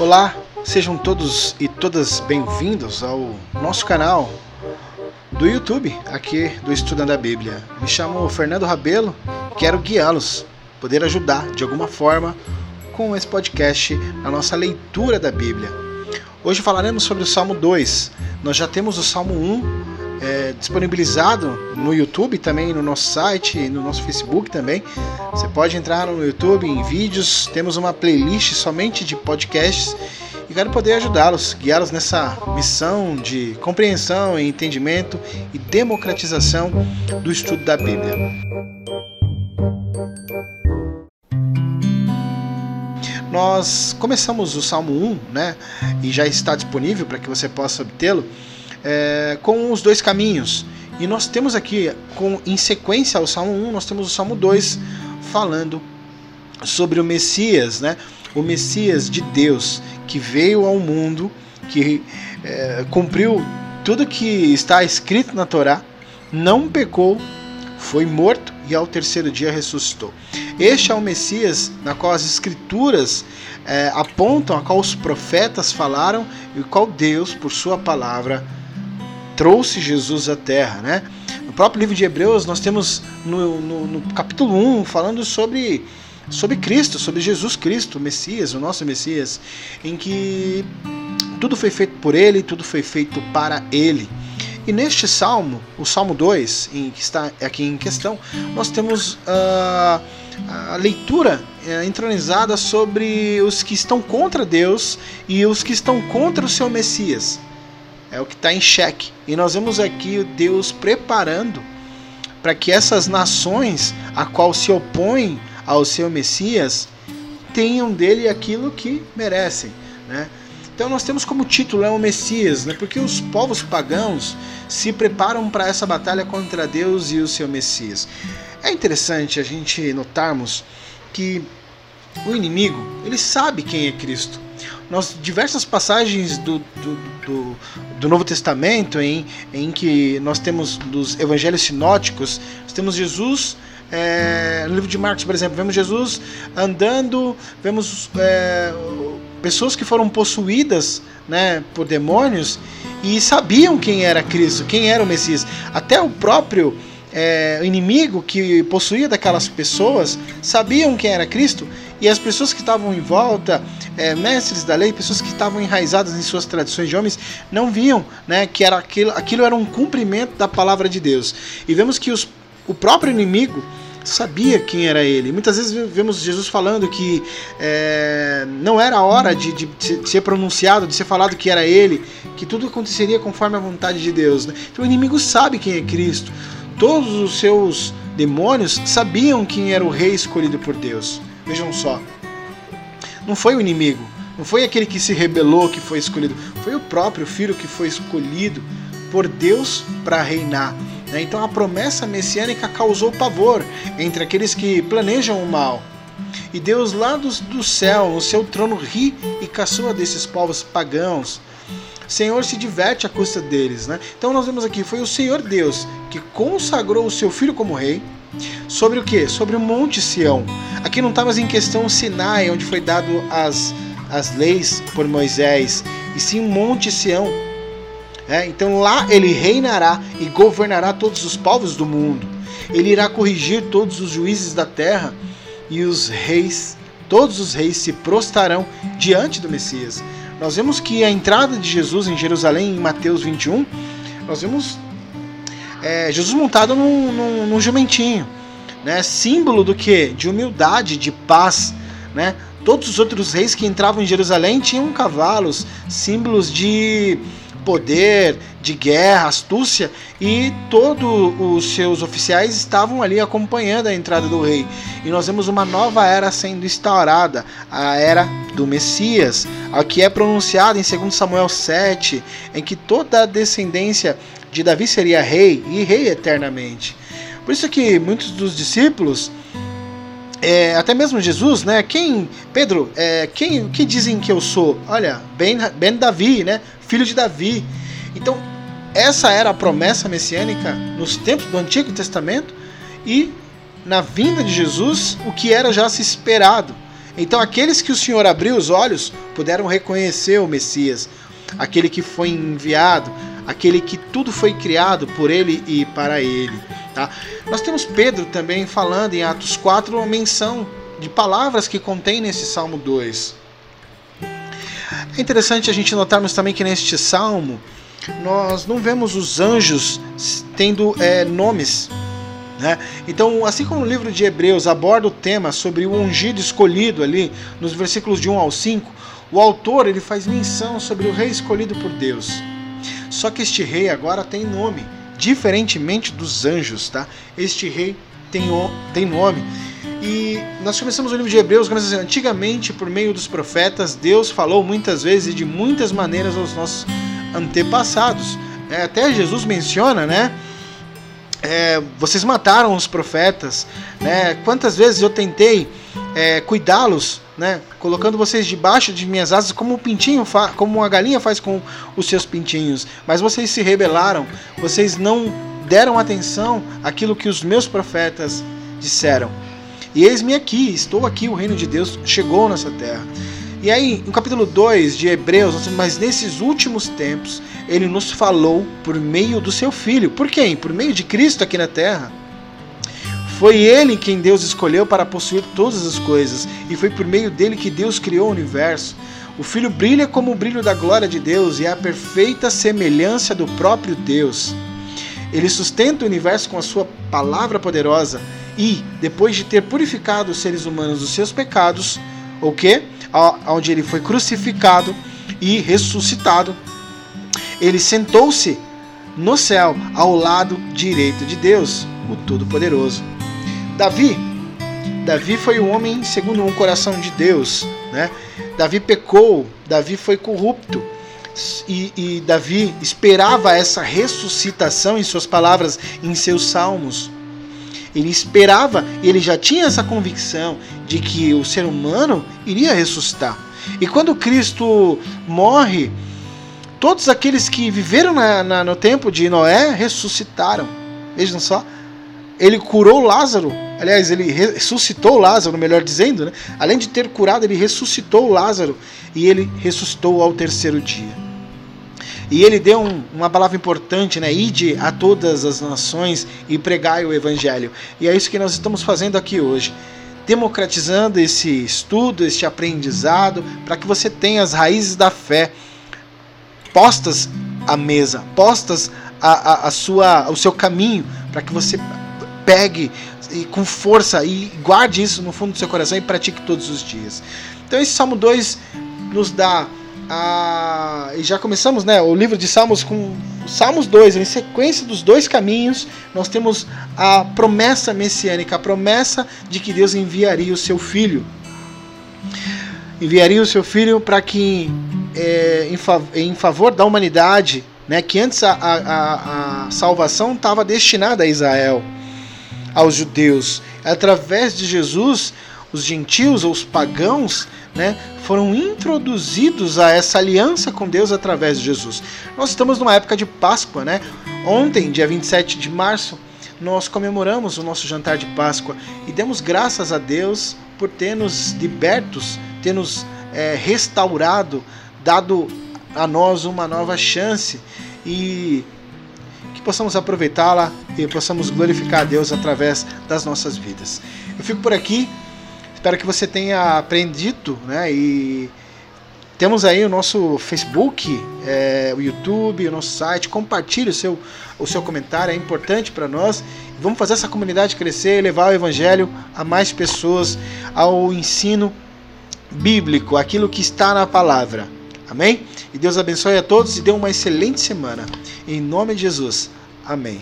Olá, sejam todos e todas bem-vindos ao nosso canal do YouTube, aqui do Estudando a Bíblia. Me chamo Fernando Rabelo, quero guiá-los, poder ajudar de alguma forma com esse podcast na nossa leitura da Bíblia. Hoje falaremos sobre o Salmo 2. Nós já temos o Salmo 1 é, disponibilizado no YouTube também, no nosso site, no nosso Facebook também. Você pode entrar no YouTube em vídeos, temos uma playlist somente de podcasts e quero poder ajudá-los, guiá-los nessa missão de compreensão, entendimento e democratização do estudo da Bíblia. Nós começamos o Salmo 1, né? E já está disponível para que você possa obtê-lo é, com os dois caminhos. E nós temos aqui, com, em sequência ao Salmo 1, nós temos o Salmo 2 falando sobre o Messias, né? o Messias de Deus que veio ao mundo, que é, cumpriu tudo que está escrito na Torá, não pecou, foi morto e ao terceiro dia ressuscitou. Este é o Messias na qual as Escrituras é, apontam, a qual os profetas falaram e qual Deus, por sua palavra, trouxe Jesus à Terra, né? No próprio livro de Hebreus, nós temos no, no, no capítulo 1 falando sobre, sobre Cristo, sobre Jesus Cristo, o Messias, o nosso Messias, em que tudo foi feito por Ele, tudo foi feito para Ele. E neste salmo, o Salmo 2, em, que está aqui em questão, nós temos uh, a leitura uh, entronizada sobre os que estão contra Deus e os que estão contra o seu Messias é o que está em xeque. E nós vemos aqui Deus preparando para que essas nações a qual se opõem ao seu Messias tenham dele aquilo que merecem, né? Então nós temos como título é o Messias, né? Porque os povos pagãos se preparam para essa batalha contra Deus e o seu Messias. É interessante a gente notarmos que o inimigo ele sabe quem é Cristo nós diversas passagens do, do, do, do, Novo Testamento em, em que nós temos dos evangelhos sinóticos, nós temos Jesus é, no livro de Marcos, por exemplo, vemos Jesus andando, vemos é, pessoas que foram possuídas né, por demônios e sabiam quem era Cristo, quem era o Messias. Até o próprio é, inimigo que possuía daquelas pessoas sabiam quem era Cristo e as pessoas que estavam em volta, é, mestres da lei, pessoas que estavam enraizadas em suas tradições de homens, não viam né, que era aquilo, aquilo era um cumprimento da palavra de Deus. E vemos que os, o próprio inimigo sabia quem era ele. Muitas vezes vemos Jesus falando que é, não era a hora de, de, de, ser pronunciado, de ser falado que era ele, que tudo aconteceria conforme a vontade de Deus. Né? Então o inimigo sabe quem é Cristo. Todos os seus demônios sabiam quem era o rei escolhido por Deus. Vejam só. Não foi o inimigo, não foi aquele que se rebelou que foi escolhido, foi o próprio filho que foi escolhido por Deus para reinar. Né? Então a promessa messiânica causou pavor entre aqueles que planejam o mal. E Deus lá do, do céu, no seu trono, ri e caçoa desses povos pagãos. Senhor se diverte à custa deles. Né? Então nós vemos aqui, foi o Senhor Deus que consagrou o seu filho como rei, Sobre o que? Sobre o Monte Sião. Aqui não está mais em questão o Sinai, onde foi dado as, as leis por Moisés, e sim o Monte Sião. É, então lá ele reinará e governará todos os povos do mundo. Ele irá corrigir todos os juízes da terra e os reis, todos os reis se prostarão diante do Messias. Nós vemos que a entrada de Jesus em Jerusalém, em Mateus 21, nós vemos é, Jesus montado num, num, num jumentinho, né? Símbolo do que? De humildade, de paz, né? Todos os outros reis que entravam em Jerusalém tinham cavalos, símbolos de poder, de guerra, astúcia, e todos os seus oficiais estavam ali acompanhando a entrada do rei. E nós vemos uma nova era sendo instaurada, a era do Messias, a que é pronunciada em 2 Samuel 7, em que toda a descendência de Davi seria rei e rei eternamente. Por isso que muitos dos discípulos, é, até mesmo Jesus, né? Quem, Pedro, é, quem, que dizem que eu sou? Olha, Ben, ben Davi, né? Filho de Davi. Então, essa era a promessa messiânica nos tempos do Antigo Testamento e na vinda de Jesus, o que era já se esperado. Então aqueles que o Senhor abriu os olhos puderam reconhecer o Messias, aquele que foi enviado, aquele que tudo foi criado por ele e para ele. Tá? Nós temos Pedro também falando em Atos 4 uma menção de palavras que contém nesse Salmo 2. É interessante a gente notarmos também que neste salmo nós não vemos os anjos tendo é, nomes. Né? Então, assim como no livro de Hebreus aborda o tema sobre o ungido escolhido ali, nos versículos de 1 ao 5, o autor ele faz menção sobre o rei escolhido por Deus. Só que este rei agora tem nome, diferentemente dos anjos, tá? Este rei tem, tem nome. E nós começamos o livro de Hebreus, assim, antigamente, por meio dos profetas, Deus falou muitas vezes e de muitas maneiras aos nossos antepassados. É, até Jesus menciona, né? É, vocês mataram os profetas, né? Quantas vezes eu tentei é, cuidá-los, né? Colocando vocês debaixo de minhas asas, como um pintinho, como uma galinha faz com os seus pintinhos. Mas vocês se rebelaram, vocês não deram atenção àquilo que os meus profetas disseram. E eis-me aqui, estou aqui, o reino de Deus chegou nessa terra. E aí, no capítulo 2 de Hebreus, mas nesses últimos tempos, ele nos falou por meio do seu filho. Por quem? Por meio de Cristo aqui na terra. Foi ele quem Deus escolheu para possuir todas as coisas, e foi por meio dele que Deus criou o universo. O Filho brilha como o brilho da glória de Deus e é a perfeita semelhança do próprio Deus. Ele sustenta o universo com a sua palavra poderosa e, depois de ter purificado os seres humanos dos seus pecados, o que? Onde ele foi crucificado e ressuscitado, ele sentou-se no céu, ao lado direito de Deus, o Todo-Poderoso. Davi, Davi foi um homem segundo o coração de Deus, né? Davi pecou, Davi foi corrupto. E, e Davi esperava essa ressuscitação em suas palavras, em seus salmos. Ele esperava, ele já tinha essa convicção de que o ser humano iria ressuscitar. E quando Cristo morre, todos aqueles que viveram na, na, no tempo de Noé ressuscitaram. Vejam só. Ele curou Lázaro, aliás, ele ressuscitou Lázaro, melhor dizendo, né? além de ter curado, ele ressuscitou Lázaro e ele ressuscitou ao terceiro dia. E ele deu um, uma palavra importante, né? Ide a todas as nações e pregai o evangelho. E é isso que nós estamos fazendo aqui hoje. Democratizando esse estudo, este aprendizado, para que você tenha as raízes da fé postas à mesa, postas a, a, a sua, o seu caminho, para que você pegue e com força e guarde isso no fundo do seu coração e pratique todos os dias. Então esse Salmo 2 nos dá a, e já começamos né, o livro de Salmos com Salmos 2, em sequência dos dois caminhos, nós temos a promessa messiânica, a promessa de que Deus enviaria o seu filho. Enviaria o seu filho para que, é, em, fav em, favor da humanidade, né, que antes a, a, a salvação estava destinada a Israel, aos judeus. Através de Jesus, os gentios ou os pagãos né, foram introduzidos a essa aliança com Deus através de Jesus. Nós estamos numa época de Páscoa, né? Ontem, dia 27 de março, nós comemoramos o nosso jantar de Páscoa e demos graças a Deus por ter nos libertos, ter nos é, restaurado, dado a nós uma nova chance e que possamos aproveitá-la e possamos glorificar a Deus através das nossas vidas. Eu fico por aqui. Espero que você tenha aprendido, né? E temos aí o nosso Facebook, é, o YouTube, o nosso site. Compartilhe o seu, o seu comentário, é importante para nós. Vamos fazer essa comunidade crescer, levar o Evangelho a mais pessoas, ao ensino bíblico, aquilo que está na palavra. Amém? E Deus abençoe a todos e dê uma excelente semana. Em nome de Jesus. Amém.